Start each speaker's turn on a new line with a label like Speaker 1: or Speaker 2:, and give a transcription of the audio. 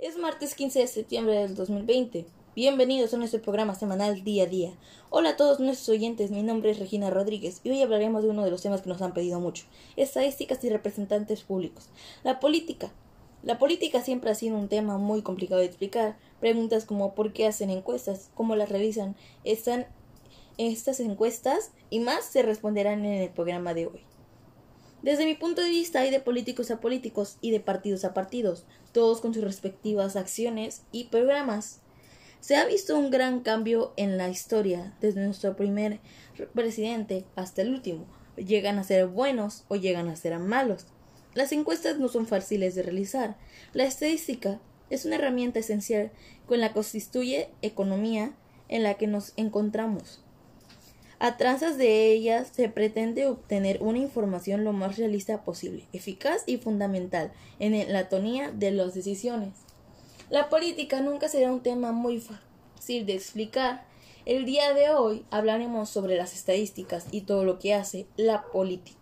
Speaker 1: Es martes 15 de septiembre del 2020. Bienvenidos a nuestro programa semanal Día a Día. Hola a todos nuestros oyentes, mi nombre es Regina Rodríguez y hoy hablaremos de uno de los temas que nos han pedido mucho, estadísticas y representantes públicos. La política. La política siempre ha sido un tema muy complicado de explicar. Preguntas como por qué hacen encuestas, cómo las realizan, están estas encuestas y más se responderán en el programa de hoy. Desde mi punto de vista hay de políticos a políticos y de partidos a partidos, todos con sus respectivas acciones y programas. Se ha visto un gran cambio en la historia, desde nuestro primer presidente hasta el último. Llegan a ser buenos o llegan a ser malos. Las encuestas no son fáciles de realizar. La estadística es una herramienta esencial con la que constituye economía en la que nos encontramos. A trazas de ellas se pretende obtener una información lo más realista posible, eficaz y fundamental en la tonía de las decisiones. La política nunca será un tema muy fácil de explicar. El día de hoy hablaremos sobre las estadísticas y todo lo que hace la política.